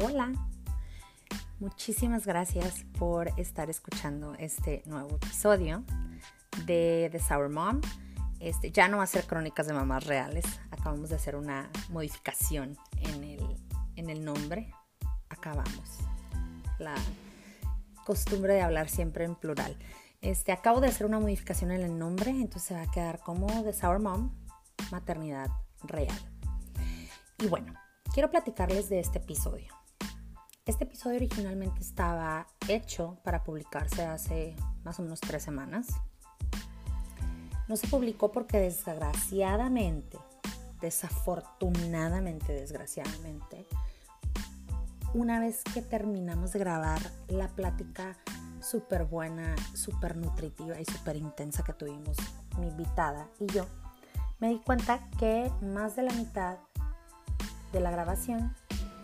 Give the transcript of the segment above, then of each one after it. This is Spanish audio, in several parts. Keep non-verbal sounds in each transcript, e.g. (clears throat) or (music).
Hola, muchísimas gracias por estar escuchando este nuevo episodio de The Sour Mom. Este, ya no va a ser crónicas de mamás reales, acabamos de hacer una modificación en el, en el nombre. Acabamos la costumbre de hablar siempre en plural. Este, acabo de hacer una modificación en el nombre, entonces se va a quedar como The Sour Mom, maternidad real. Y bueno, quiero platicarles de este episodio. Este episodio originalmente estaba hecho para publicarse hace más o menos tres semanas. No se publicó porque desgraciadamente, desafortunadamente, desgraciadamente, una vez que terminamos de grabar la plática súper buena, súper nutritiva y súper intensa que tuvimos mi invitada y yo, me di cuenta que más de la mitad de la grabación,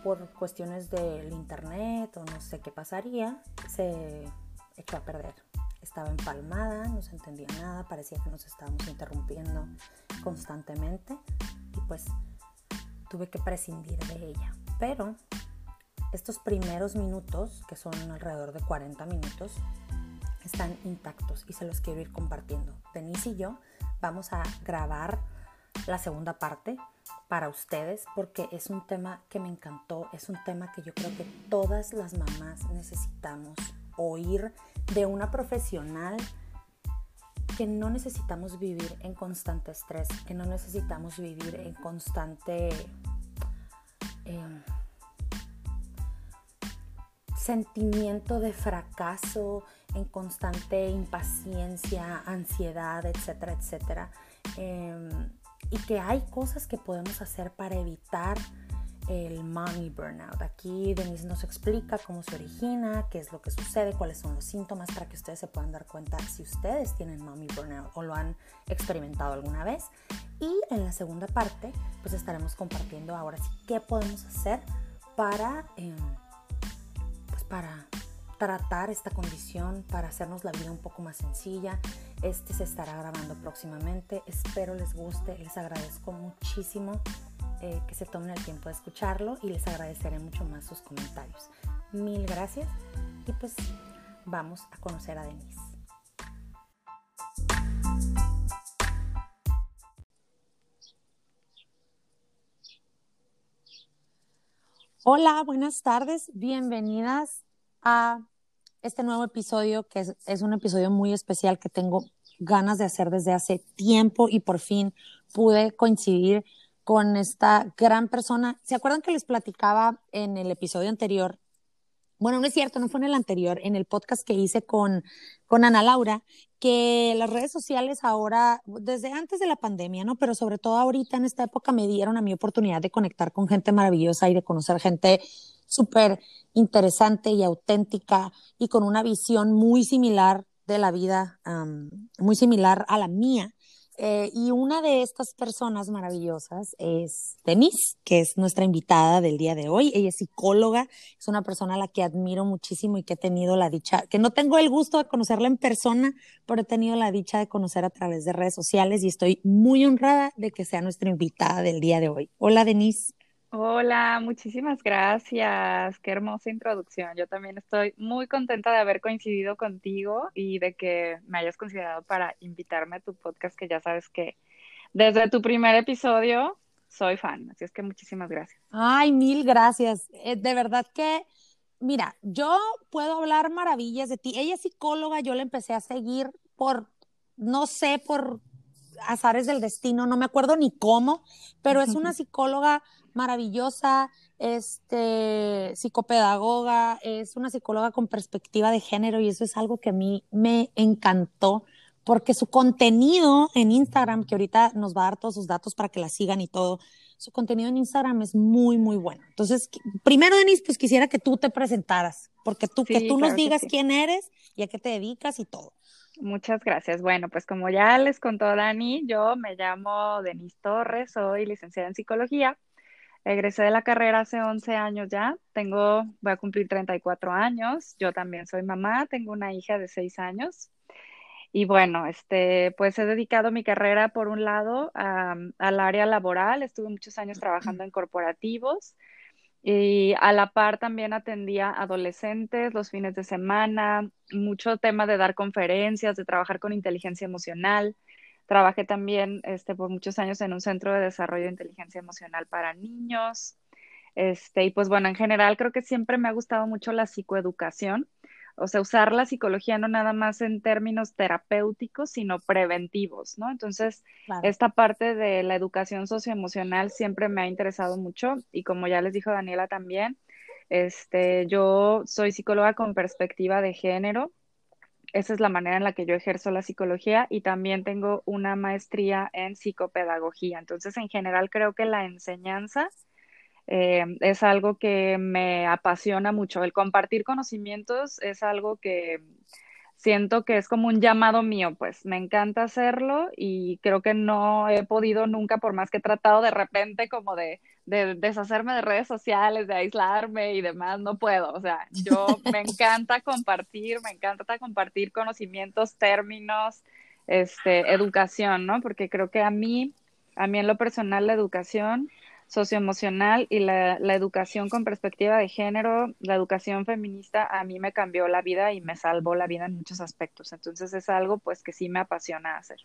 por cuestiones del internet o no sé qué pasaría, se echó a perder. Estaba empalmada, no se entendía nada, parecía que nos estábamos interrumpiendo constantemente y pues tuve que prescindir de ella. Pero estos primeros minutos, que son alrededor de 40 minutos, están intactos y se los quiero ir compartiendo. Denise y yo vamos a grabar la segunda parte para ustedes porque es un tema que me encantó, es un tema que yo creo que todas las mamás necesitamos oír de una profesional que no necesitamos vivir en constante estrés, que no necesitamos vivir en constante em, sentimiento de fracaso, en constante impaciencia, ansiedad, etcétera, etcétera. Em, y que hay cosas que podemos hacer para evitar el mommy burnout. Aquí Denise nos explica cómo se origina, qué es lo que sucede, cuáles son los síntomas para que ustedes se puedan dar cuenta si ustedes tienen mommy burnout o lo han experimentado alguna vez. Y en la segunda parte, pues estaremos compartiendo ahora sí qué podemos hacer para, em, pues para tratar esta condición, para hacernos la vida un poco más sencilla. Este se estará grabando próximamente. Espero les guste. Les agradezco muchísimo eh, que se tomen el tiempo de escucharlo y les agradeceré mucho más sus comentarios. Mil gracias y pues vamos a conocer a Denise. Hola, buenas tardes, bienvenidas a este nuevo episodio, que es, un episodio muy especial que tengo ganas de hacer desde hace tiempo y por fin pude coincidir con esta gran persona. ¿Se acuerdan que les platicaba en el episodio anterior? Bueno, no es cierto, no fue en el anterior, en el podcast que hice con, con Ana Laura, que las redes sociales ahora, desde antes de la pandemia, ¿no? Pero sobre todo ahorita en esta época me dieron a mi oportunidad de conectar con gente maravillosa y de conocer gente súper interesante y auténtica y con una visión muy similar de la vida, muy similar a la mía. Eh, y una de estas personas maravillosas es Denise, que es nuestra invitada del día de hoy. Ella es psicóloga, es una persona a la que admiro muchísimo y que he tenido la dicha, que no tengo el gusto de conocerla en persona, pero he tenido la dicha de conocer a través de redes sociales y estoy muy honrada de que sea nuestra invitada del día de hoy. Hola, Denise. Hola, muchísimas gracias. Qué hermosa introducción. Yo también estoy muy contenta de haber coincidido contigo y de que me hayas considerado para invitarme a tu podcast, que ya sabes que desde tu primer episodio soy fan. Así es que muchísimas gracias. Ay, mil gracias. Eh, de verdad que, mira, yo puedo hablar maravillas de ti. Ella es psicóloga, yo la empecé a seguir por, no sé, por azares del destino, no me acuerdo ni cómo, pero es una (laughs) psicóloga maravillosa, este, psicopedagoga, es una psicóloga con perspectiva de género y eso es algo que a mí me encantó porque su contenido en Instagram, que ahorita nos va a dar todos sus datos para que la sigan y todo, su contenido en Instagram es muy, muy bueno. Entonces, primero, Denise, pues quisiera que tú te presentaras, porque tú, que tú nos digas quién eres y a qué te dedicas y todo. Muchas gracias. Bueno, pues como ya les contó Dani, yo me llamo Denise Torres, soy licenciada en psicología. Egresé de la carrera hace 11 años ya, tengo, voy a cumplir 34 años, yo también soy mamá, tengo una hija de 6 años. Y bueno, este, pues he dedicado mi carrera por un lado al área laboral, estuve muchos años trabajando en corporativos Y a la par también atendía adolescentes los fines de semana, mucho tema de dar conferencias, de trabajar con inteligencia emocional. Trabajé también este, por muchos años en un centro de desarrollo de inteligencia emocional para niños. Este, y pues bueno, en general creo que siempre me ha gustado mucho la psicoeducación, o sea, usar la psicología no nada más en términos terapéuticos, sino preventivos, ¿no? Entonces, esta parte de la educación socioemocional siempre me ha interesado mucho y como ya les dijo Daniela también, este, yo soy psicóloga con perspectiva de género. Esa es la manera en la que yo ejerzo la psicología y también tengo una maestría en psicopedagogía. Entonces, en general, creo que la enseñanza eh, es algo que me apasiona mucho. El compartir conocimientos es algo que siento que es como un llamado mío, pues me encanta hacerlo y creo que no he podido nunca, por más que he tratado de repente como de, de deshacerme de redes sociales, de aislarme y demás, no puedo. O sea, yo me (laughs) encanta compartir, me encanta compartir conocimientos, términos, este, educación, ¿no? Porque creo que a mí, a mí en lo personal, la educación socioemocional y la, educación con perspectiva de género, la educación feminista a mí me cambió la vida y me salvó la vida en muchos aspectos. Entonces es algo pues que sí me apasiona hacer.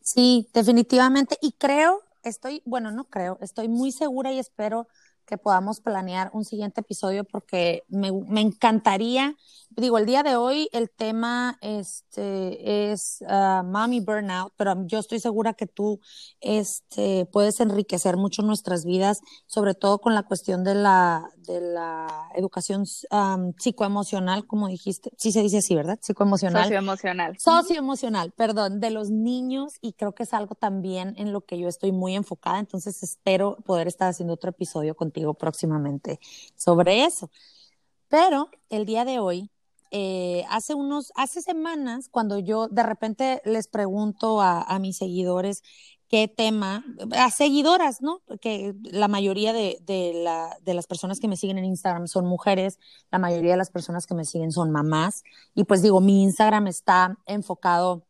Sí, definitivamente. Y creo, estoy, bueno, no creo, estoy muy segura y espero que podamos planear un siguiente episodio porque me, me encantaría, digo, el día de hoy el tema este, es uh, Mommy Burnout, pero yo estoy segura que tú este, puedes enriquecer mucho nuestras vidas, sobre todo con la cuestión de la, de la educación um, psicoemocional, como dijiste, sí se dice así, ¿verdad? Psicoemocional. Socioemocional. Socioemocional, perdón, de los niños y creo que es algo también en lo que yo estoy muy enfocada, entonces espero poder estar haciendo otro episodio contigo próximamente sobre eso. Pero el día de hoy, eh, hace unos, hace semanas, cuando yo de repente les pregunto a, mis seguidores qué tema, a seguidoras, ¿no? Que la mayoría de, la, de, las personas que me siguen en Instagram son mujeres, la mayoría de las personas que me siguen son mamás, y pues digo, mi Instagram está enfocado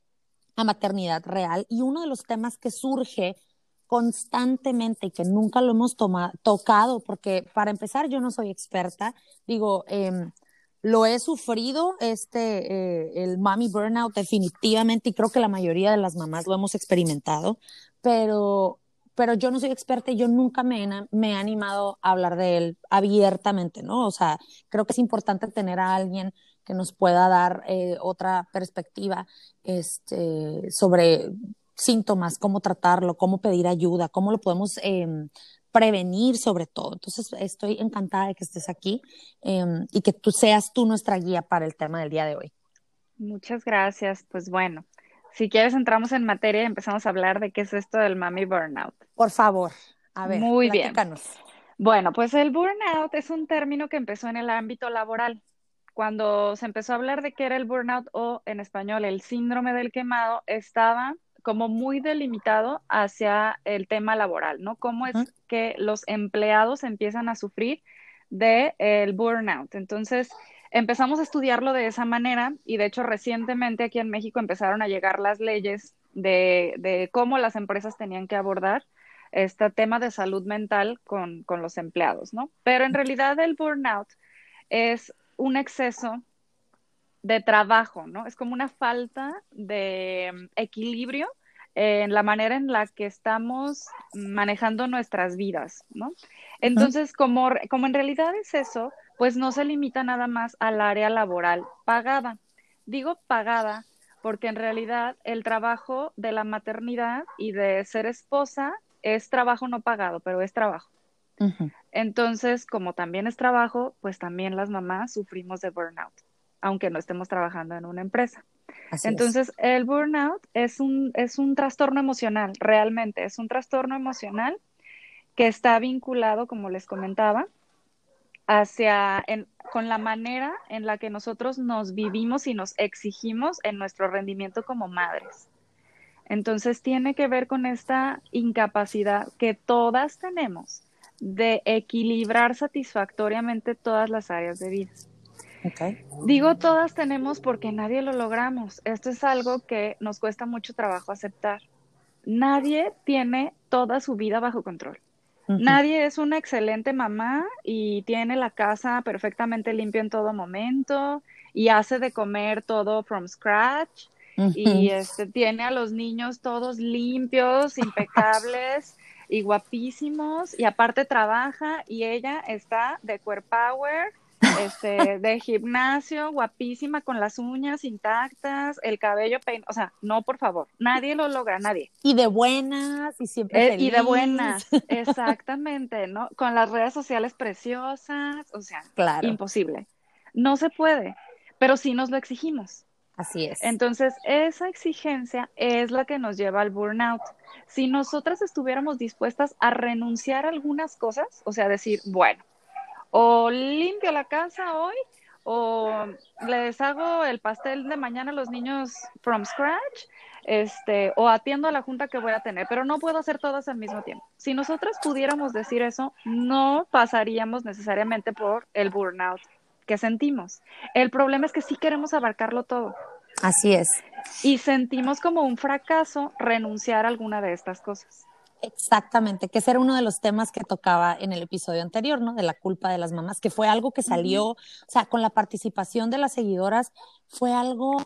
a maternidad real, y uno de los temas que surge constantemente y que nunca lo hemos tocado, porque para empezar yo no soy experta, digo, em, lo he sufrido, este, eh, el mommy burnout definitivamente, y creo que la mayoría de las mamás lo hemos experimentado, pero, pero yo no soy experta y yo nunca me, me he animado a hablar de él abiertamente, ¿no? O sea, creo que es importante tener a alguien que nos pueda dar eh, otra perspectiva este, sobre síntomas, cómo tratarlo, cómo pedir ayuda, cómo lo podemos em, prevenir sobre todo. Entonces, estoy encantada de que estés aquí em, y que tú seas tú nuestra guía para el tema del día de hoy. Muchas gracias. Pues bueno, si quieres entramos en materia y empezamos a hablar de qué es esto del mami burnout. Por favor, a ver. Muy bien. Bueno, pues el burnout es un término que empezó en el ámbito laboral. Cuando se empezó a hablar de qué era el burnout o en español el síndrome del quemado, estaba como muy delimitado hacia el tema laboral, ¿no? Cómo es que los empleados empiezan a sufrir del el burnout. Entonces, empezamos a estudiarlo de esa manera y de hecho recientemente aquí en México empezaron a llegar las leyes de, de cómo las empresas tenían que abordar este tema de salud mental con, con los empleados, ¿no? Pero en realidad el burnout es un exceso de trabajo, ¿no? Es como una falta de mm, equilibrio en la manera en la que estamos manejando nuestras vidas, ¿no? Entonces, como, como en realidad es eso, pues no se limita nada más al área laboral pagada. Digo pagada porque en realidad el trabajo de la maternidad y de ser esposa es trabajo no pagado, pero es trabajo. Entonces, como también es trabajo, pues también las mamás sufrimos de burnout aunque no estemos trabajando en una empresa. Entonces, el burnout es un, es un trastorno emocional, realmente, es un trastorno emocional que está vinculado, como les comentaba, hacia, con la manera en la que nosotros nos vivimos y nos exigimos en nuestro rendimiento como madres. Entonces, tiene que ver con esta incapacidad que todas tenemos de equilibrar satisfactoriamente todas las áreas de vida. Digo todas tenemos porque nadie lo logramos. Esto es algo que nos cuesta mucho trabajo aceptar. Nadie tiene toda su vida bajo control. Nadie es una excelente mamá y tiene la casa perfectamente limpia en todo momento y hace de comer todo from scratch y este tiene a los niños todos limpios, (laughs) impecables y guapísimos y aparte trabaja y ella está de core power este, de gimnasio, guapísima, con las uñas intactas, el cabello peinado, o sea, no, por favor, nadie lo logra, nadie. Y de buenas, y siempre eh, Y de buenas, (laughs) exactamente, ¿no? Con las redes sociales preciosas, o sea, claro. imposible. No se puede, pero sí nos lo exigimos. Así es. Entonces, esa exigencia es la que nos lleva al burnout. Si nosotras estuviéramos dispuestas a renunciar a algunas cosas, o sea, decir, bueno, o limpio la casa hoy o les hago el pastel de mañana a los niños from scratch, este, o atiendo a la junta que voy a tener, pero no puedo hacer todas al mismo tiempo. Si nosotras pudiéramos decir eso, no pasaríamos necesariamente por el burnout que sentimos. El problema es que sí queremos abarcarlo todo. Así es. Y sentimos como un fracaso renunciar a alguna de estas cosas. Exactamente, que ese era uno de los temas que tocaba en el episodio anterior, ¿no? De la culpa de las mamás, que fue algo que salió, o sea, con la participación de las seguidoras, fue algo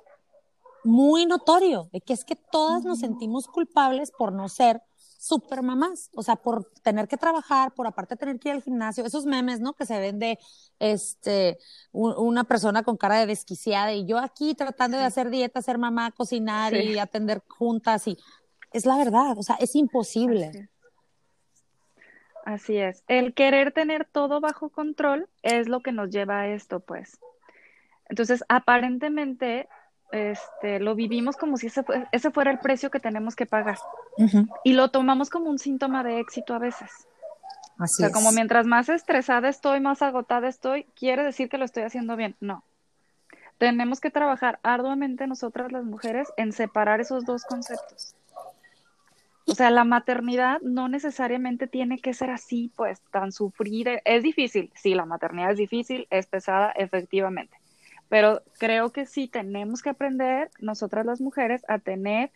muy notorio, de que es que todas nos sentimos culpables por no ser super mamás, o sea, por tener que trabajar, por aparte tener que ir al gimnasio, esos memes, ¿no? Que se ven de, este, una persona con cara de desquiciada y yo aquí tratando de hacer dieta, ser mamá, cocinar y atender juntas y es la verdad, o sea, es imposible. Así es. El querer tener todo bajo control es lo que nos lleva a esto, pues. Entonces, aparentemente, este, lo vivimos como si ese, ese fuera el precio que tenemos que pagar. Y lo tomamos como un síntoma de éxito a veces. Así o sea, como mientras más estresada estoy, más agotada estoy, quiere decir que lo estoy haciendo bien. No. Tenemos que trabajar arduamente nosotras las mujeres en separar esos dos conceptos. O sea, la maternidad no necesariamente tiene que ser así, pues, tan sufrida. Es difícil, sí, la maternidad es difícil, es pesada, efectivamente. Pero creo que sí tenemos que aprender, nosotras las mujeres, a tener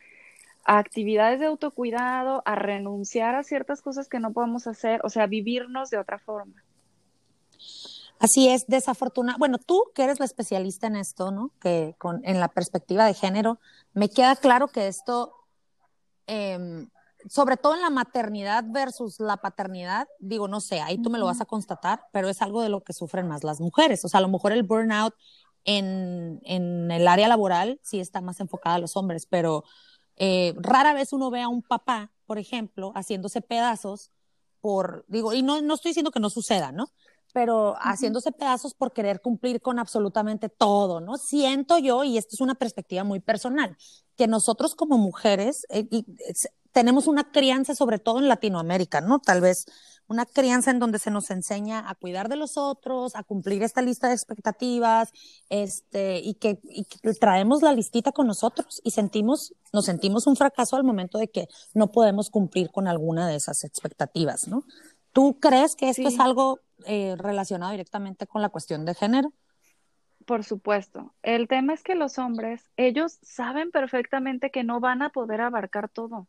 actividades de autocuidado, a renunciar a ciertas cosas que no podemos hacer, o sea, vivirnos de otra forma. Así es, desafortunada. Bueno, tú que eres la especialista en esto, ¿no? Que con, en la perspectiva de género, me queda claro que esto eh, sobre todo en la maternidad versus la paternidad, digo, no sé, ahí tú me lo vas a constatar, pero es algo de lo que sufren más las mujeres. O sea, a lo mejor el burnout en, en el área laboral sí está más enfocada a los hombres, pero eh, rara vez uno ve a un papá, por ejemplo, haciéndose pedazos por, digo, y no, no estoy diciendo que no suceda, ¿no? pero haciéndose pedazos por querer cumplir con absolutamente todo, ¿no? Siento yo, y esto es una perspectiva muy personal, que nosotros como mujeres eh, tenemos una crianza, sobre todo en Latinoamérica, ¿no? Tal vez una crianza en donde se nos enseña a cuidar de los otros, a cumplir esta lista de expectativas, este, y que, y que traemos la listita con nosotros y sentimos, nos sentimos un fracaso al momento de que no podemos cumplir con alguna de esas expectativas, ¿no? ¿Tú crees que esto es algo eh, relacionado directamente con la cuestión de género? Por supuesto. El tema es que los hombres, ellos saben perfectamente que no van a poder abarcar todo.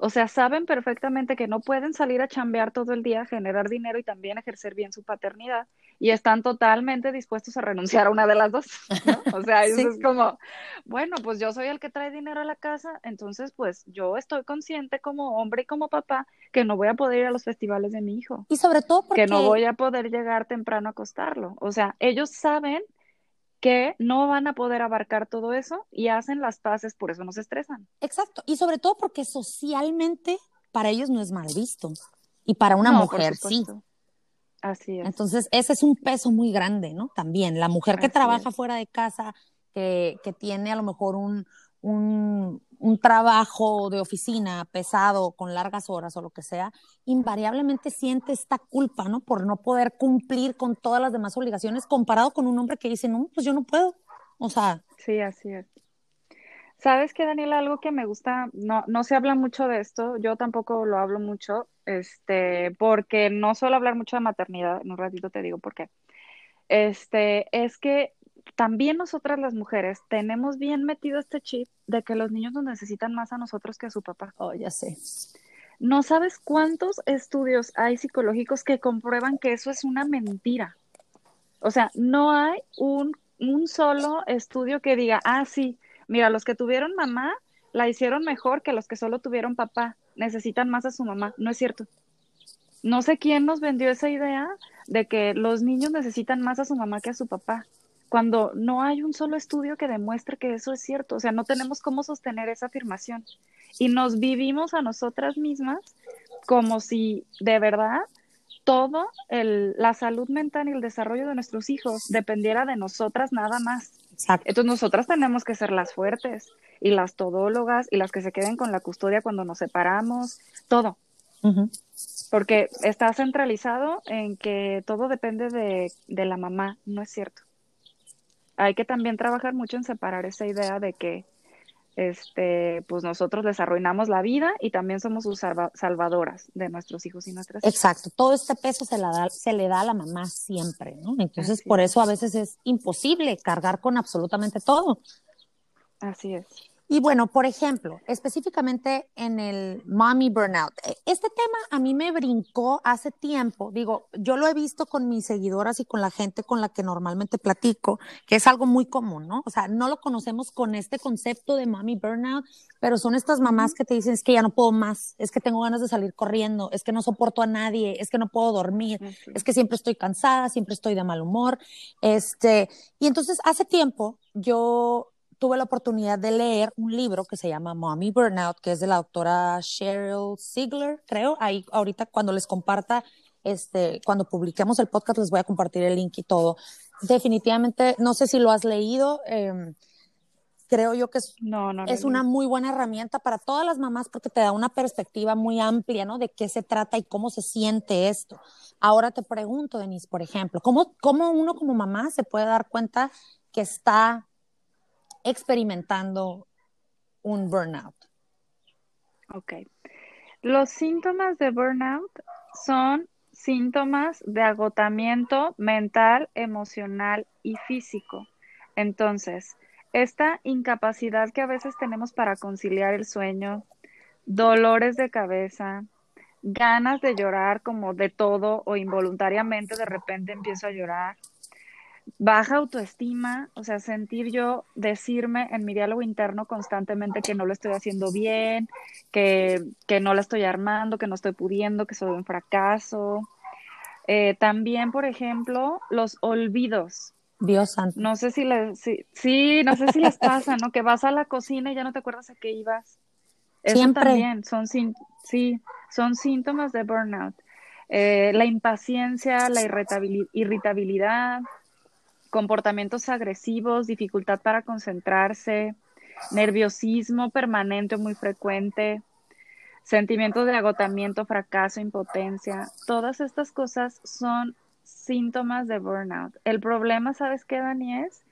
O sea, saben perfectamente que no pueden salir a chambear todo el día, generar dinero y también ejercer bien su paternidad. Y están totalmente dispuestos a renunciar a una de las dos. (laughs) O sea, eso es como, bueno, pues yo soy el que trae dinero a la casa, entonces pues yo estoy consciente como hombre y como papá que no voy a poder ir a los festivales de mi hijo. Y sobre todo porque... Que no voy a poder llegar temprano a acostarlo. O sea, ellos saben que no van a poder abarcar todo eso y hacen las paces, por eso nos estresan. Exacto, y sobre todo porque socialmente para ellos no es mal visto y para una mujer sí. Así es. Entonces, ese es un peso muy grande, ¿no? También, la mujer que trabaja fuera de casa, que, que tiene a lo mejor un, un, un, trabajo de oficina pesado, con largas horas o lo que sea, invariablemente siente esta culpa, ¿no? Por no poder cumplir con todas las demás obligaciones comparado con un hombre que dice, no, pues yo no puedo. O sea. Sí, así es. ¿Sabes qué, Daniela? Algo que me gusta, no, no se habla mucho de esto, yo tampoco lo hablo mucho, este, porque no suelo hablar mucho de maternidad, en un ratito te digo por qué. Este, es que también nosotras las mujeres tenemos bien metido este chip de que los niños nos necesitan más a nosotros que a su papá. Oh, ya sé. no sabes cuántos estudios hay psicológicos que comprueban que eso es una mentira. O sea, no hay un, un solo estudio que diga, ah, sí, mira, los que tuvieron mamá la hicieron mejor que los que solo tuvieron papá, necesitan más a su mamá. No es cierto. No sé quién nos vendió esa idea de que los niños necesitan más a su mamá que a su papá, cuando no hay un solo estudio que demuestre que eso es cierto. O sea, no tenemos cómo sostener esa afirmación. Y nos vivimos a nosotras mismas como si de verdad todo el, la salud mental y el desarrollo de nuestros hijos dependiera de nosotras nada más. Entonces nosotras tenemos que ser las fuertes y las todólogas y las que se queden con la custodia cuando nos separamos, todo. Porque está centralizado en que todo depende de, de la mamá, no es cierto. Hay que también trabajar mucho en separar esa idea de que este, pues nosotros les arruinamos la vida y también somos sus salvadoras de nuestros hijos y nuestras hijas. Exacto, todo este peso se, la da, se le da a la mamá siempre, ¿no? Entonces, por eso a veces es imposible cargar con absolutamente todo. Así es. Y bueno, por ejemplo, específicamente en el mommy burnout, e, este tema a mí me brincó hace tiempo. Digo, yo lo he visto con mis seguidoras y con la gente con la que normalmente platico, que es algo muy común, ¿no? O sea, no lo conocemos con este concepto de mommy burnout, pero son estas mamás que te dicen, es que ya no puedo más, es que tengo ganas de salir corriendo, es que no soporto a nadie, es que no puedo dormir, es que siempre estoy cansada, siempre estoy de mal humor. Este, y entonces hace tiempo yo tuve la oportunidad de leer un libro que se llama Mommy Burnout, que es de la doctora Cheryl Ziegler, creo. Ahí ahorita cuando les comparta, este, cuando publiquemos el podcast les voy a compartir el link y todo. Definitivamente, no sé si lo has leído. Em, creo yo que es, no, no es una muy buena herramienta para todas las mamás porque te da una perspectiva muy amplia, ¿no? De qué se trata y cómo se siente esto. Ahora te pregunto, Denise, por ejemplo, ¿cómo, cómo uno como mamá se puede dar cuenta que está experimentando un burnout? Ok. Los síntomas de burnout son síntomas de agotamiento mental, emocional y físico. Entonces, esta incapacidad que a veces tenemos para conciliar el sueño, dolores de cabeza, ganas de llorar como de todo o involuntariamente de repente empiezo a llorar, baja autoestima, o sea, sentir yo decirme en mi diálogo interno constantemente que no lo estoy haciendo bien, que, que no la estoy armando, que no estoy pudiendo, que soy un fracaso. Eh, también, por ejemplo, los olvidos. Dios santo. No sé si les, sí, no sé si les (laughs) pasa, ¿no? Que vas a la cocina y ya no te acuerdas a qué ibas. Siempre. también son, sí, son síntomas de burnout. Eh, la impaciencia, la irritabilidad, comportamientos agresivos, dificultad para concentrarse, nerviosismo permanente o muy frecuente, sentimientos de agotamiento, fracaso, impotencia. Todas estas cosas son síntomas de burnout. El problema, ¿sabes qué, Dani? Es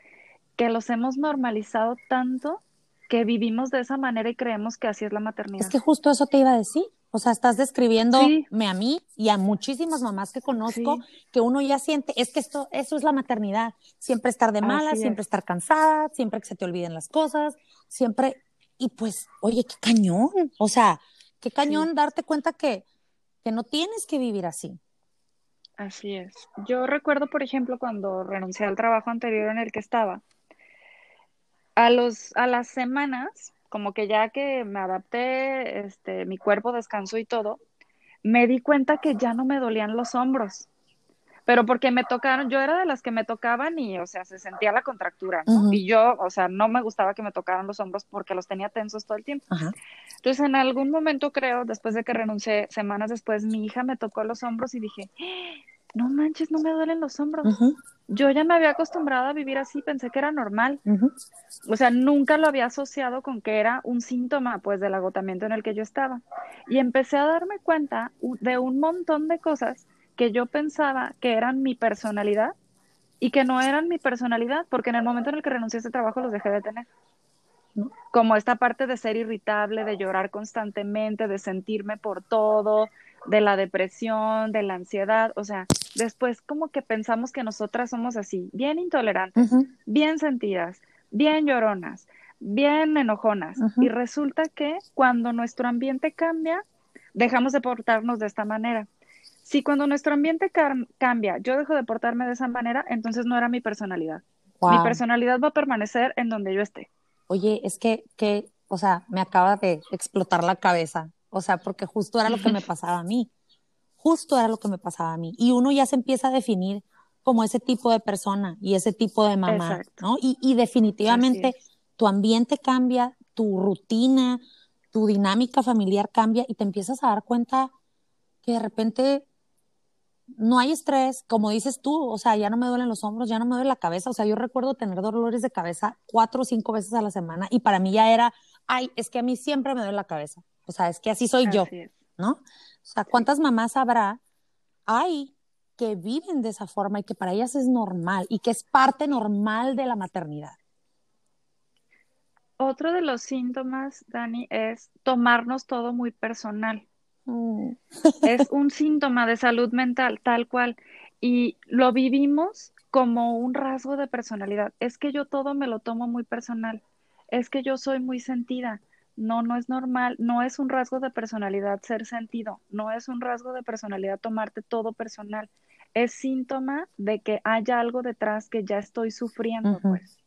que los hemos normalizado tanto que vivimos de esa manera y creemos que así es la maternidad. Es que justo eso te iba a decir. O sea, estás describiéndome a mí y a muchísimas mamás que conozco que uno ya siente, es que esto, eso es la maternidad. Siempre estar de mala, siempre estar cansada, siempre que se te olviden las cosas, siempre, y pues, oye, qué cañón. O sea, qué cañón darte cuenta que, que no tienes que vivir así. Así es. Yo recuerdo, por ejemplo, cuando renuncié al trabajo anterior en el que estaba, a, los, a las semanas, como que ya que me adapté, este, mi cuerpo descansó y todo, me di cuenta que ya no me dolían los hombros. Pero porque me tocaron, yo era de las que me tocaban y, o sea, se sentía la contractura, ¿no? Y yo, o sea, no me gustaba que me tocaran los hombros porque los tenía tensos todo el tiempo. Entonces, en algún momento creo, después de que renuncié, semanas después, mi hija me tocó los hombros y dije, no manches, no me duelen los hombros. Yo ya me había acostumbrado a vivir así, pensé que era normal. O sea, nunca lo había asociado con que era un síntoma, pues, del agotamiento en el que yo estaba. Y empecé a darme cuenta de un montón de cosas que yo pensaba que eran mi personalidad y que no eran mi personalidad, porque en el momento en el que renuncié a ese trabajo los dejé de tener. Como esta parte de ser irritable, de llorar constantemente, de sentirme por todo, de la depresión, de la ansiedad, o sea, después como que pensamos que nosotras somos así, bien intolerantes, bien sentidas, bien lloronas, bien enojonas, y resulta que cuando nuestro ambiente cambia, dejamos de portarnos de esta manera. Si cuando nuestro ambiente cambia, yo dejo de portarme de esa manera, entonces no era mi personalidad. Mi personalidad va a permanecer en donde yo esté. Oye, es que, que, o sea, me acaba de explotar la cabeza. O sea, porque justo era lo que me pasaba a mí. Justo era lo que me pasaba a mí. Y uno ya se empieza a definir como ese tipo de persona y ese tipo de mamá, ¿no? Y, y definitivamente tu ambiente cambia, tu rutina, tu dinámica familiar cambia y te empiezas a dar cuenta que de repente no hay estrés, como dices tú, o sea, ya no me duelen los hombros, ya no me duele la cabeza, o sea, yo recuerdo tener dolores de cabeza cuatro o cinco veces a la semana y para mí ya era, ay, es que a mí siempre me duele la cabeza, o sea, es que así soy yo, ¿no? O sea, ¿cuántas mamás habrá? Hay que viven de esa forma y que para ellas es normal y que es parte normal de la maternidad. Otro de los síntomas, Dani, es tomarnos todo muy personal. Mm. es un síntoma de salud mental, tal cual. Y lo vivimos como un rasgo de personalidad. Es que yo todo me lo tomo muy personal. Es que yo soy muy sentida. No, no es normal. No es un rasgo de personalidad ser sentido. No es un rasgo de personalidad tomarte todo personal. Es síntoma de que haya algo detrás que ya estoy sufriendo, pues.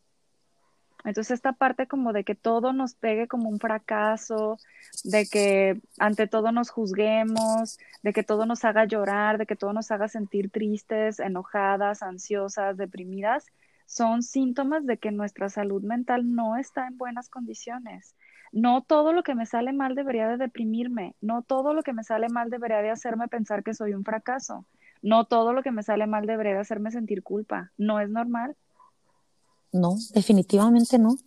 Entonces esta parte como de que todo nos pegue como un fracaso, de que ante todo nos juzguemos, de que todo nos haga llorar, de que todo nos haga sentir tristes, enojadas, ansiosas, deprimidas, son síntomas de que nuestra salud mental no está en buenas condiciones. No todo lo que me sale mal debería de deprimirme, no todo lo que me sale mal debería de hacerme pensar que soy un fracaso, no todo lo que me sale mal debería de hacerme sentir culpa, no es normal. No, definitivamente no.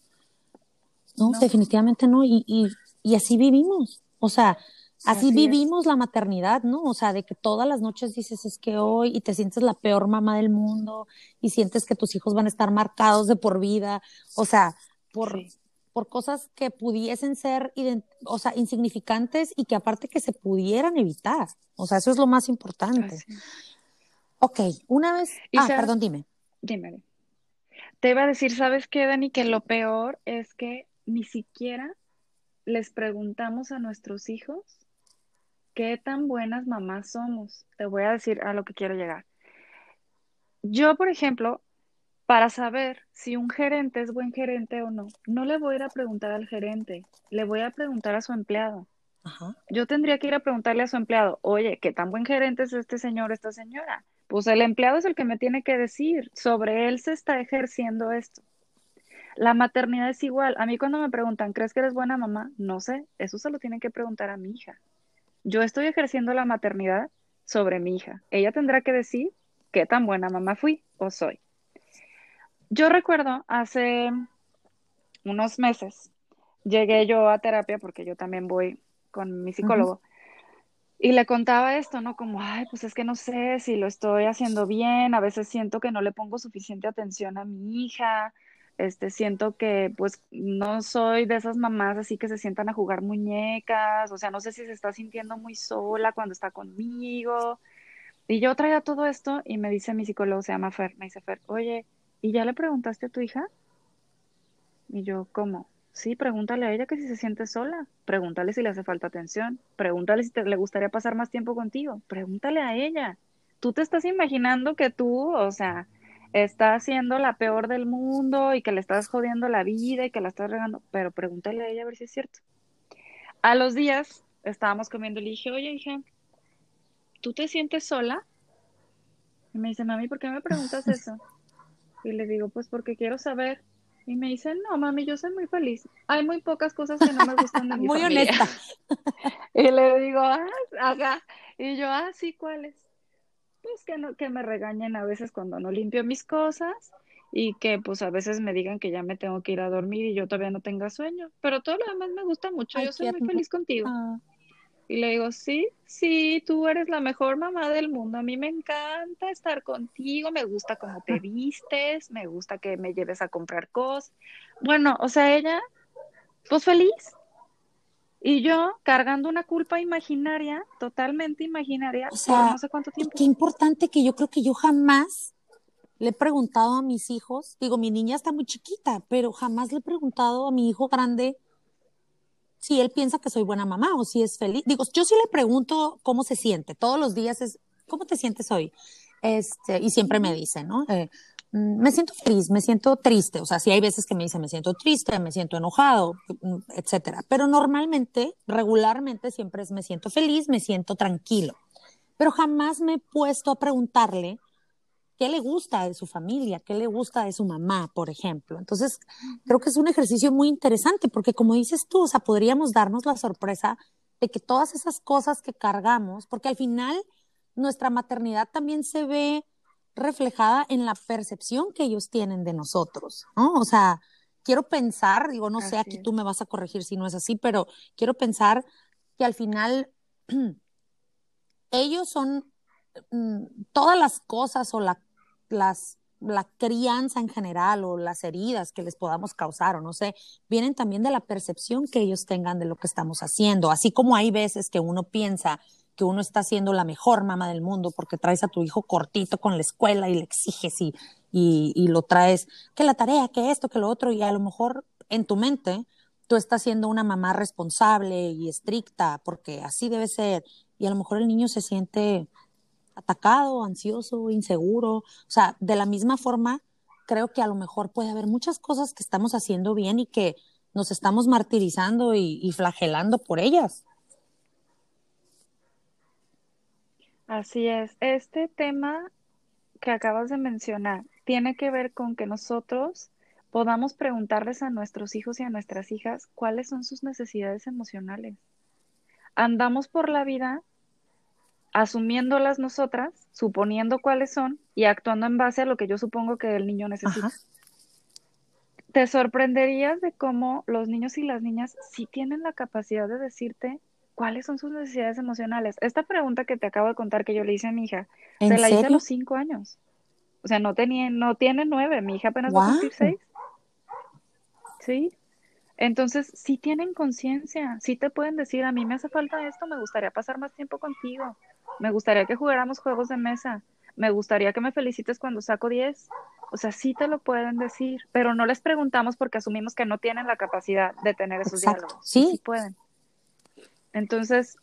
No, definitivamente no. Y, y, y, así vivimos. O sea, así, vivimos la maternidad, ¿no? O sea, de que todas las noches dices es que hoy y te sientes la peor mamá del mundo y sientes que tus hijos van a estar marcados de por vida. O sea, por, por cosas que pudiesen ser, o sea, insignificantes y que aparte que se pudieran evitar. O sea, eso es lo más importante. Ok, una vez. ah, perdón, dime. Dime. Te iba a decir, ¿sabes qué, Dani? Que lo peor es que ni siquiera les preguntamos a nuestros hijos qué tan buenas mamás somos. Te voy a decir a lo que quiero llegar. Yo, por ejemplo, para saber si un gerente es buen gerente o no, no le voy a ir a preguntar al gerente, le voy a preguntar a su empleado. Yo tendría que ir a preguntarle a su empleado, oye, ¿qué tan buen gerente es este señor, esta señora? Pues el empleado es el que me tiene que decir, sobre él se está ejerciendo esto. La maternidad es igual. A mí cuando me preguntan, ¿crees que eres buena mamá? No sé, eso se lo tienen que preguntar a mi hija. Yo estoy ejerciendo la maternidad sobre mi hija. Ella tendrá que decir qué tan buena mamá fui o soy. Yo recuerdo hace unos meses, llegué yo a terapia porque yo también voy con mi psicólogo. Y le contaba esto, ¿no? Como, ay, pues es que no sé si lo estoy haciendo bien, a veces siento que no le pongo suficiente atención a mi hija, este, siento que pues no soy de esas mamás así que se sientan a jugar muñecas, o sea, no sé si se está sintiendo muy sola cuando está conmigo. Y yo traía todo esto y me dice mi psicólogo, se llama Fer, me dice Fer, oye, ¿y ya le preguntaste a tu hija? Y yo, ¿cómo? Sí, pregúntale a ella que si se siente sola, pregúntale si le hace falta atención, pregúntale si te, le gustaría pasar más tiempo contigo, pregúntale a ella. Tú te estás imaginando que tú, o sea, estás siendo la peor del mundo y que le estás jodiendo la vida y que la estás regando, pero pregúntale a ella a ver si es cierto. A los días estábamos comiendo y le dije, oye, hija, ¿tú te sientes sola? Y me dice, mami, ¿por qué me preguntas (laughs) eso? Y le digo, pues porque quiero saber y me dice, no, mami, yo soy muy feliz. Hay muy pocas cosas que no me gustan de (laughs) mi Muy honesta. (laughs) y le digo, ah, haga. Y yo, ah, sí, ¿cuáles? Pues que, no, que me regañen a veces cuando no limpio mis cosas y que pues a veces me digan que ya me tengo que ir a dormir y yo todavía no tenga sueño. Pero todo lo demás me gusta mucho. yo soy muy feliz contigo. Ah. Y le digo, sí, sí, tú eres la mejor mamá del mundo. A mí me encanta estar contigo, me gusta cómo te (laughs) vistes, me gusta que me lleves a comprar cosas. Bueno, o sea, ella, pues feliz. Y yo cargando una culpa imaginaria, totalmente imaginaria, o sea, no sé cuánto tiempo. Qué importante que yo creo que yo jamás le he preguntado a mis hijos, digo, mi niña está muy chiquita, pero jamás le he preguntado a mi hijo grande si él piensa que soy buena mamá o si es feliz. Digo, yo sí le pregunto cómo se siente. Todos los días es, ¿cómo te sientes hoy? Este, y siempre me dice, ¿no? Mm, me siento feliz, me siento triste. O sea, sí hay veces que me dice, me siento triste, me siento enojado, mm, etcétera. Pero normalmente, regularmente, siempre es me siento feliz, me siento tranquilo. Pero jamás me he puesto a preguntarle qué le gusta de su familia, qué le gusta de su mamá, por ejemplo. Entonces, creo que es un ejercicio muy interesante porque como dices tú, o sea, podríamos darnos la sorpresa de que todas esas cosas que cargamos, porque al final nuestra maternidad también se ve reflejada en la percepción que ellos tienen de nosotros, ¿no? O sea, quiero pensar, digo, no sé, aquí tú me vas a corregir si no es así, pero quiero pensar que al final (clears throat) ellos son mm, todas las cosas o la, las, la crianza en general o las heridas que les podamos causar o no sé, vienen también de la percepción que ellos tengan de lo que estamos haciendo, así como hay veces que uno piensa que uno está siendo la mejor mamá del mundo porque traes a tu hijo cortito con la escuela y le exiges y, y, lo traes, que la tarea, que esto, que lo otro, y a lo mejor en tu mente tú estás siendo una mamá responsable y estricta porque así debe ser, y a lo mejor el niño se siente atacado, ansioso, inseguro, o sea, de la misma forma, creo que a lo mejor puede haber muchas cosas que estamos haciendo bien y que nos estamos martirizando y flagelando por ellas. Así es. Este tema que acabas de mencionar tiene que ver con que nosotros podamos preguntarles a nuestros hijos y a nuestras hijas cuáles son sus necesidades emocionales. Andamos por la vida asumiéndolas nosotras, suponiendo cuáles son y actuando en base a lo que yo supongo que el niño necesita. Te sorprenderías de cómo los niños y las niñas sí tienen la capacidad de decirte ¿cuáles son sus necesidades emocionales? Esta pregunta que te acabo de contar que yo le hice a mi hija, se la hice a los cinco años. O sea, no tenía, no tiene nueve, mi hija apenas va a cumplir seis. Sí. Entonces, sí tienen conciencia, sí te pueden decir, a mí me hace falta esto, me gustaría pasar más tiempo contigo, me gustaría que jugáramos juegos de mesa, me gustaría que me felicites cuando saco diez. O sea, sí te lo pueden decir, pero no les preguntamos porque asumimos que no tienen la capacidad de tener esos diálogos. Sí. sí pueden. Entonces,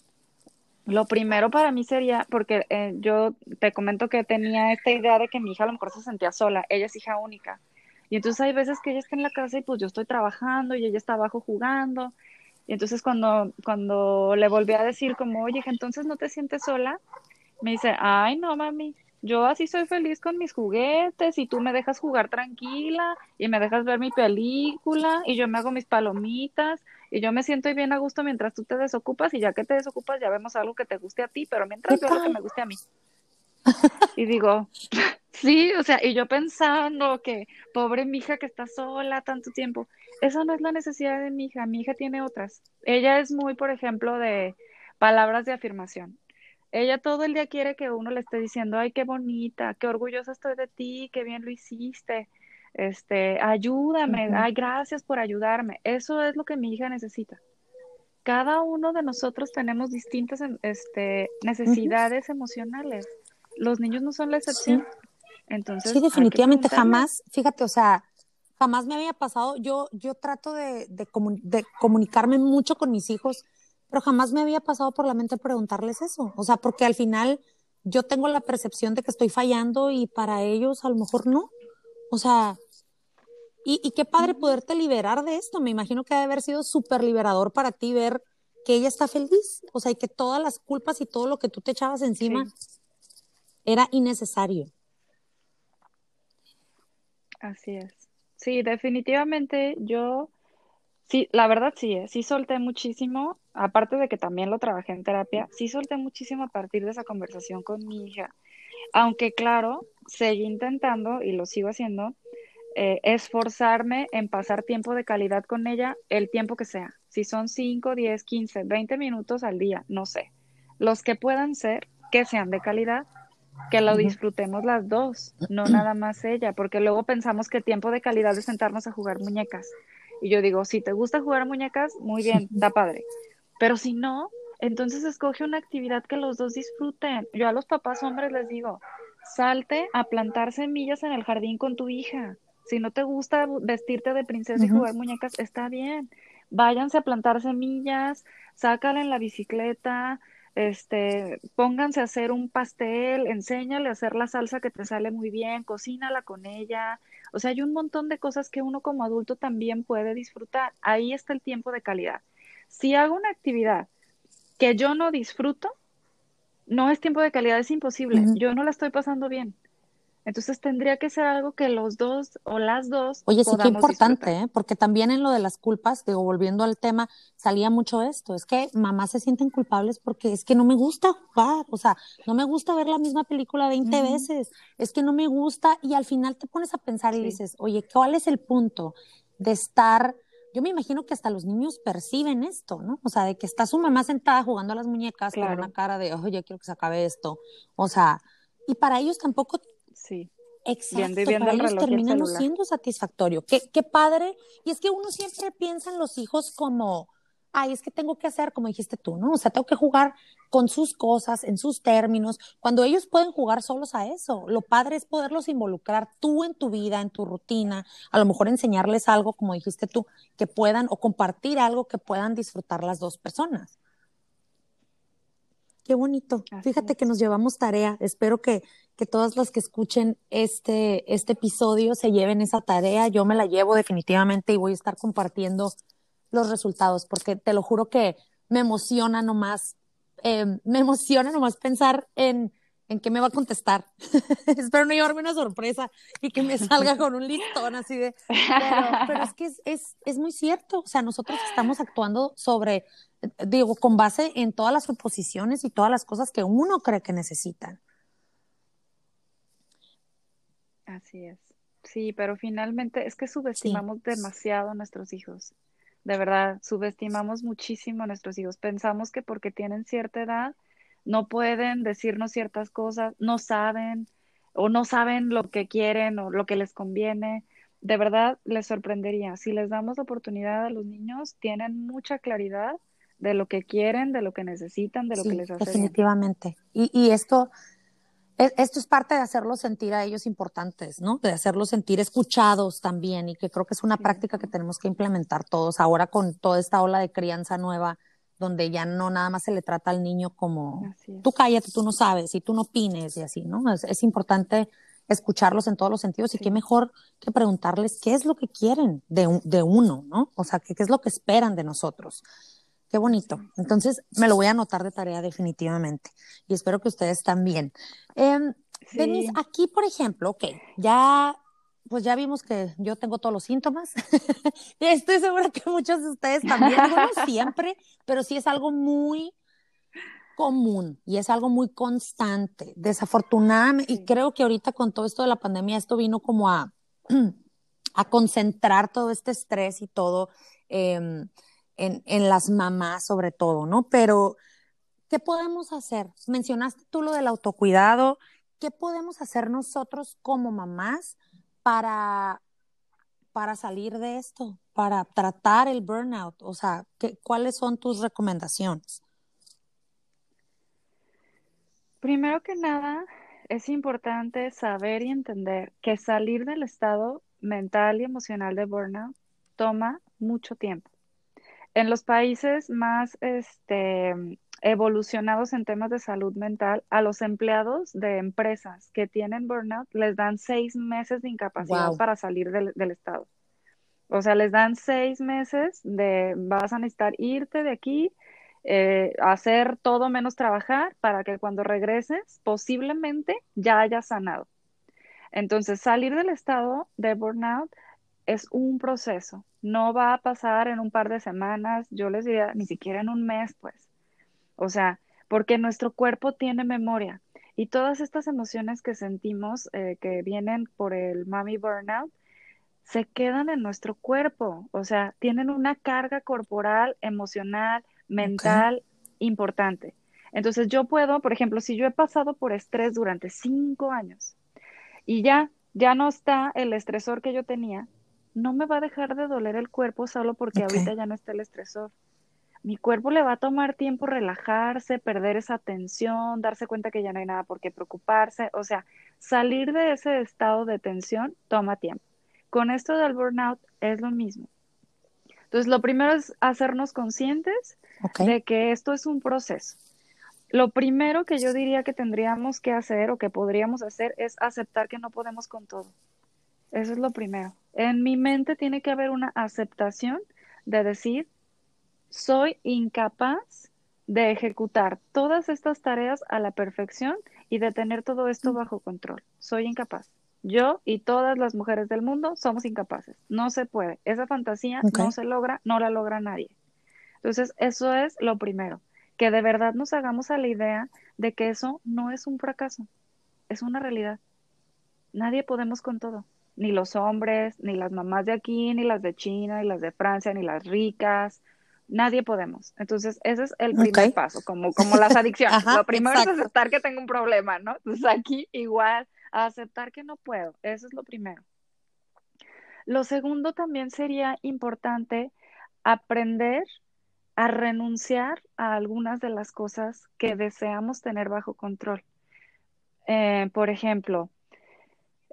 lo primero para mí sería, porque eh, yo te comento que tenía esta idea de que mi hija a lo mejor se sentía sola, ella es hija única. Y entonces hay veces que ella está en la casa y pues yo estoy trabajando y ella está abajo jugando. Y entonces cuando, cuando le volví a decir como, oye, entonces no te sientes sola, me dice, ay, no, mami, yo así soy feliz con mis juguetes y tú me dejas jugar tranquila y me dejas ver mi película y yo me hago mis palomitas y yo me siento bien a gusto mientras tú te desocupas y ya que te desocupas ya vemos algo que te guste a ti, pero mientras veo lo que me guste a mí. y digo, sí, o sea, y yo pensando que pobre mi hija que está sola tanto tiempo, esa no es la necesidad de mi hija, mi hija tiene otras. Ella es muy, por ejemplo, de palabras de afirmación. Ella todo el día quiere que uno le esté diciendo, ay, qué bonita, qué orgullosa estoy de ti, qué bien lo hiciste este, ayúdame, ay, gracias por ayudarme. Eso es lo que mi hija necesita. Cada uno de nosotros tenemos distintas este, necesidades emocionales. Los niños no son la excepción. Entonces, sí, definitivamente jamás, fíjate, o sea, jamás me había pasado, yo, yo trato de, de, de, comunicarme mucho con mis hijos, pero jamás me había pasado por la mente preguntarles eso, o sea, porque al final yo tengo la percepción de que estoy fallando y para ellos a lo mejor no. O sea, y, qué padre poderte liberar de esto. Me imagino que debe haber sido súper liberador para ti ver que ella está feliz. O sea, y que todas las culpas y todo lo que tú te echabas encima era innecesario. Así es. Sí, definitivamente yo, sí, la verdad sí, ¿eh? sí solté muchísimo, aparte de que también lo trabajé en terapia, sí solté muchísimo a partir de esa conversación con mi hija. Aunque claro, seguí intentando y lo sigo haciendo, eh, esforzarme en pasar tiempo de calidad con ella el tiempo que sea. Si son 5, 10, 15, 20 minutos al día, no sé. Los que puedan ser, que sean de calidad, que lo disfrutemos las dos, no nada más ella, porque luego pensamos que tiempo de calidad es sentarnos a jugar muñecas. Y yo digo, si te gusta jugar muñecas, muy bien, da padre. Pero si no, entonces escoge una actividad que los dos disfruten. Yo a los papás hombres les digo, salte a plantar semillas en el jardín con tu hija. Si no te gusta vestirte de princesa y jugar muñecas, está bien. váyanse a plantar semillas, sácala en la bicicleta, este, pónganse a hacer un pastel, enséñale a hacer la salsa que te sale muy bien, cocínala con ella. O sea, hay un montón de cosas que uno como adulto también puede disfrutar. Ahí está el tiempo de calidad. Si hago una actividad que yo no disfruto, no es tiempo de calidad, es imposible. Yo no la estoy pasando bien. Entonces tendría que ser algo que los dos o las dos. Oye, sí, qué importante, ¿eh? porque también en lo de las culpas, digo, volviendo al tema, salía mucho esto. Es que mamás se sienten culpables porque es que no me gusta jugar, o sea, no me gusta ver la misma película 20 veces, es que no me gusta, y al final te pones a pensar y dices, oye, ¿cuál es el punto de estar? Yo me imagino que hasta los niños perciben esto, ¿no? O sea, de que está su mamá sentada jugando a las muñecas con una cara de, oye, quiero que se acabe esto. O sea, y para ellos tampoco Sí. Exacto, para ellos termina no siendo satisfactorio. Qué, qué padre. Y es que uno siempre piensa en los hijos como, ay, es que tengo que hacer, como dijiste tú, ¿no? O sea, tengo que jugar con sus cosas, en sus términos, cuando ellos pueden jugar solos a eso. Lo padre es poderlos involucrar tú en tu vida, en tu rutina, a lo mejor enseñarles algo, como dijiste tú, que puedan, o compartir algo que puedan disfrutar las dos personas. Qué bonito. Fíjate que nos llevamos tarea. Espero que, que todas las que escuchen este, este episodio se lleven esa tarea. Yo me la llevo definitivamente y voy a estar compartiendo los resultados porque te lo juro que me emociona nomás, eh, me emociona nomás pensar en, en qué me va a contestar. (laughs) Espero no llevarme una sorpresa y que me salga con un listón así de... Pero, es que es, es, es, muy cierto, o sea, nosotros estamos actuando sobre, digo, con base en todas las suposiciones y todas las cosas que uno cree que necesitan. Así es. Sí, pero finalmente es que subestimamos demasiado a nuestros hijos. De verdad, subestimamos muchísimo a nuestros hijos. Pensamos que porque tienen cierta edad, no pueden decirnos ciertas cosas, no saben o no saben lo que quieren o lo que les conviene. De verdad, les sorprendería. Si les damos la oportunidad a los niños, tienen mucha claridad de lo que quieren, de lo que necesitan, de lo que les hace. Definitivamente. Y, y esto, e, esto es parte de hacerlos sentir a ellos importantes, ¿no? De hacerlos sentir escuchados también y que creo que es una práctica que tenemos que implementar todos ahora con toda esta ola de crianza nueva donde ya no nada más se le trata al niño como tú cállate, tú no sabes y tú no opines y así, ¿no? Es, importante escucharlos en todos los sentidos y qué mejor que preguntarles qué es lo que quieren de, de uno, ¿no? O sea, qué, qué es lo que esperan de nosotros. Qué bonito. Entonces, me lo voy a anotar de tarea definitivamente y espero que ustedes también. Eh, Denise, aquí, por ejemplo, ok, ya pues ya vimos que yo tengo todos los síntomas. (laughs) Estoy segura que muchos de ustedes también, no (laughs) siempre, pero sí es algo muy común y es algo muy constante. Desafortunadamente, y creo que ahorita con todo esto de la pandemia, esto vino como a, (clears throat) a concentrar todo este estrés y todo em, en, en las mamás sobre todo, ¿no? Pero, ¿qué podemos hacer? Mencionaste tú lo del autocuidado. ¿Qué podemos hacer nosotros como mamás? Para, para salir de esto, para tratar el burnout? O sea, ¿qué, ¿cuáles son tus recomendaciones? Primero que nada, es importante saber y entender que salir del estado mental y emocional de burnout toma mucho tiempo. En los países más este, evolucionados en temas de salud mental, a los empleados de empresas que tienen burnout les dan seis meses de incapacidad para salir del, estado. O sea, les dan seis meses de vas a necesitar irte de aquí, eh, hacer todo menos trabajar para que cuando regreses posiblemente ya hayas sanado. Entonces, salir del estado de burnout es un proceso. No va a pasar en un par de semanas, yo les diría, ni siquiera en un mes, pues. O sea, porque nuestro cuerpo tiene memoria. Y todas estas emociones que sentimos eh, que vienen por el mami burnout se quedan en nuestro cuerpo, o sea, tienen una carga corporal, emocional, mental importante. Entonces yo puedo, por ejemplo, si yo he pasado por estrés durante cinco años y ya, ya no está el estresor que yo tenía, no me va a dejar de doler el cuerpo solo porque ahorita ya no está el estresor mi cuerpo le va a tomar tiempo relajarse, perder esa tensión, darse cuenta que ya no hay nada por qué preocuparse. O sea, salir de ese estado de tensión toma tiempo. Con esto del burnout es lo mismo. Entonces, lo primero es hacernos conscientes de que esto es un proceso. Lo primero que yo diría que tendríamos que hacer o que podríamos hacer es aceptar que no podemos con todo. Eso es lo primero. En mi mente tiene que haber una aceptación de decir, soy incapaz de ejecutar todas estas tareas a la perfección y de tener todo esto bajo control. Soy incapaz. Yo y todas las mujeres del mundo somos incapaces. No se puede. Esa fantasía no se logra, no la logra nadie. Entonces, eso es lo primero, que de verdad nos hagamos a la idea de que eso no es un fracaso, es una realidad. Nadie podemos con todo, ni los hombres, ni las mamás de aquí, ni las de China, ni las de Francia, ni las ricas. Nadie podemos. Entonces, ese es el primer paso, como, como las (laughs) adicciones. lo primero es aceptar que tengo un problema, ¿no? Entonces, aquí igual aceptar que no puedo. Eso es lo primero. Lo segundo también sería importante aprender a renunciar a algunas de las cosas que deseamos tener bajo control. Eh, por ejemplo,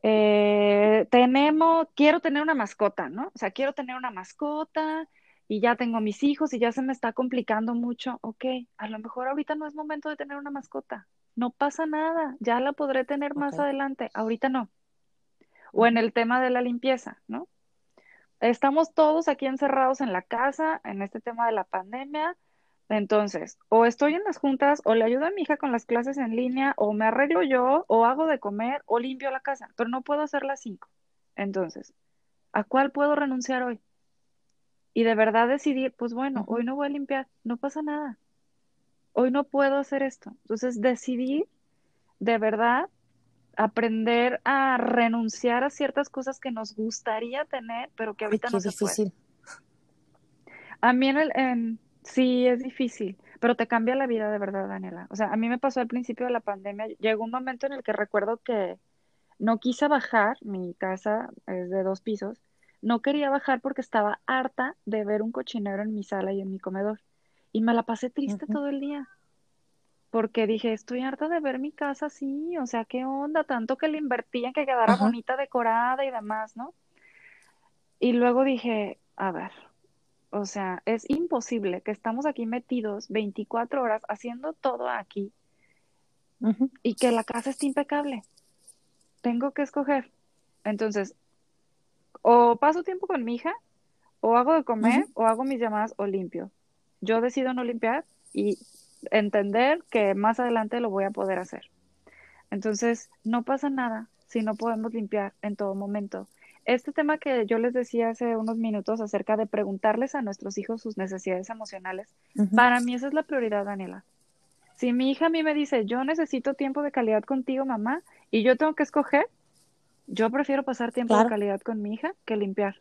eh, tenemos, quiero tener una mascota, ¿no? O sea, quiero tener una mascota y ya tengo mis hijos y ya se me está complicando mucho. Ok, a lo mejor ahorita no es momento de tener una mascota no pasa nada, ya la podré tener más adelante, ahorita no. O en el tema de la limpieza, ¿no? Estamos todos aquí encerrados en la casa, en este tema de la pandemia. Entonces, o estoy en las juntas, o le ayudo a mi hija con las clases en línea, o me arreglo yo, o hago de comer, o limpio la casa, pero no puedo hacer las cinco. Entonces, ¿a cuál puedo renunciar hoy? Y de verdad decidir, pues bueno, hoy no voy a limpiar, no pasa nada hoy no puedo hacer esto. Entonces decidí de verdad aprender a renunciar a ciertas cosas que nos gustaría tener, pero que ahorita no se difícil. A mí en el, sí es difícil, pero te cambia la vida de verdad, Daniela. O sea, a mí me pasó al principio de la pandemia, llegó un momento en el que recuerdo que no quise bajar, mi casa es de dos pisos, no quería bajar porque estaba harta de ver un cochinero en mi sala y en mi comedor. Y me la pasé triste todo el día. Porque dije, estoy harta de ver mi casa así, o sea, ¿qué onda? Tanto que le invertía en que quedara bonita, decorada y demás, ¿no? Y luego dije, a ver, o sea, es imposible que estamos aquí metidos 24 horas haciendo todo aquí y que la casa esté impecable. Tengo que escoger. Entonces, o paso tiempo con mi hija, o hago de comer, o hago mis llamadas, o limpio yo decido no limpiar y entender que más adelante lo voy a poder hacer. Entonces, no pasa nada si no podemos limpiar en todo momento. Este tema que yo les decía hace unos minutos acerca de preguntarles a nuestros hijos sus necesidades emocionales, para mí esa es la prioridad, Daniela. Si mi hija a mí me dice, yo necesito tiempo de calidad contigo, mamá, y yo tengo que escoger, yo prefiero pasar tiempo de calidad con mi hija que limpiar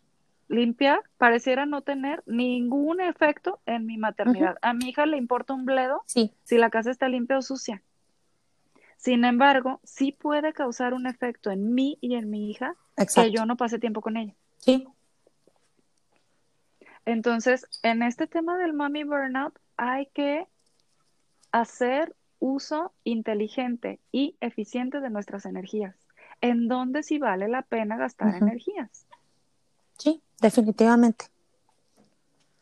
limpiar pareciera no tener ningún efecto en mi maternidad. A mi hija le importa un bledo si la casa está limpia o sucia. Sin embargo, sí puede causar un efecto en mí y en mi hija que yo no pase tiempo con ella. Sí. Entonces, en este tema del mommy burnout hay que hacer uso inteligente y eficiente de nuestras energías. En donde sí vale la pena gastar energías. Sí, definitivamente.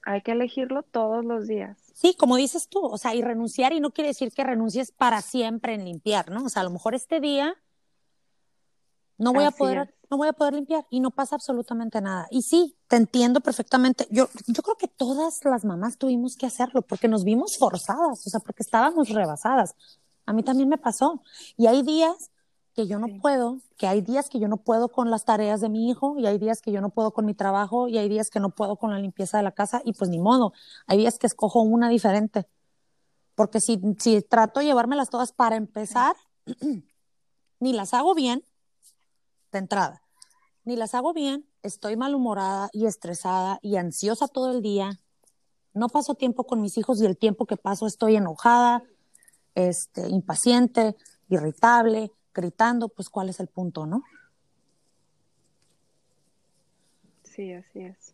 Hay que elegirlo todos los días. Sí, como dices tú, o sea, y renunciar y no quiere decir que renuncies para siempre en limpiar, ¿no? O sea, a lo mejor este día no voy a poder no voy a poder limpiar y no pasa absolutamente nada. Y sí, te entiendo perfectamente. Yo yo creo que todas las mamás tuvimos que hacerlo porque nos vimos forzadas, o sea, porque estábamos rebasadas. A mí también me pasó. Y hay días que yo no puedo, que hay días que yo no puedo con las tareas de mi hijo y hay días que yo no puedo con mi trabajo y hay días que no puedo con la limpieza de la casa y pues ni modo, hay días que escojo una diferente. Porque si, si trato de llevármelas todas para empezar, (clears throat) ni las hago bien de entrada, ni las hago bien, estoy malhumorada y estresada y ansiosa todo el día, no paso tiempo con mis hijos y el tiempo que paso estoy enojada, este, impaciente, irritable, gritando, pues cuál es el punto, ¿no? Sí, así es.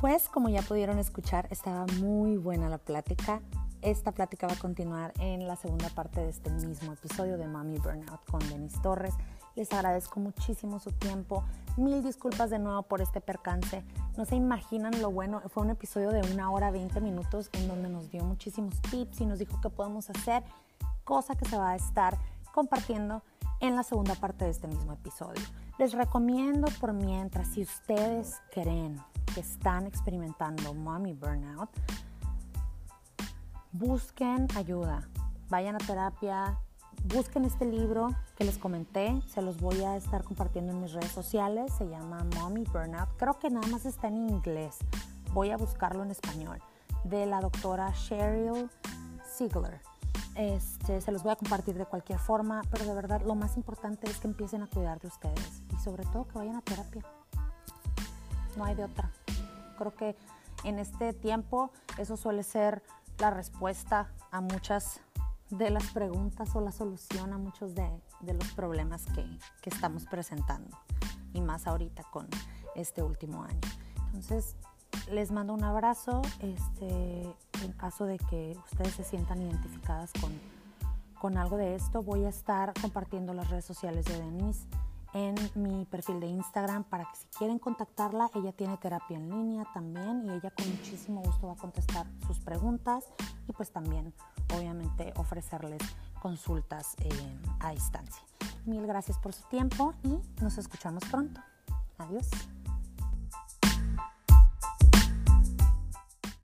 Pues como ya pudieron escuchar, estaba muy buena la plática. Esta plática va a continuar en la segunda parte de este mismo episodio de Mommy Burnout con Denise Torres. Les agradezco muchísimo su tiempo. Mil disculpas de nuevo por este percance. No se imaginan lo bueno. Fue un episodio de una hora 20 minutos en donde nos dio muchísimos tips y nos dijo qué podemos hacer, cosa que se va a estar compartiendo en la segunda parte de este mismo episodio. Les recomiendo por mientras, si ustedes creen que están experimentando mommy burnout, busquen ayuda, vayan a terapia, busquen este libro que les comenté, se los voy a estar compartiendo en mis redes sociales, se llama Mommy Burnout, creo que nada más está en inglés, voy a buscarlo en español, de la doctora Cheryl Ziegler. Este, se los voy a compartir de cualquier forma, pero de verdad lo más importante es que empiecen a cuidar de ustedes y sobre todo que vayan a terapia. No hay de otra. Creo que en este tiempo eso suele ser la respuesta a muchas de las preguntas o la solución a muchos de, los problemas que, que, estamos presentando y más ahorita con este último año. Entonces, les mando un abrazo este, en caso de que ustedes se sientan identificadas con, con algo de esto. Voy a estar compartiendo las redes sociales de Denise en mi perfil de Instagram para que si quieren contactarla, ella tiene terapia en línea también y ella con muchísimo gusto va a contestar sus preguntas y pues también obviamente ofrecerles consultas eh, a distancia. Mil gracias por su tiempo y nos escuchamos pronto. Adiós.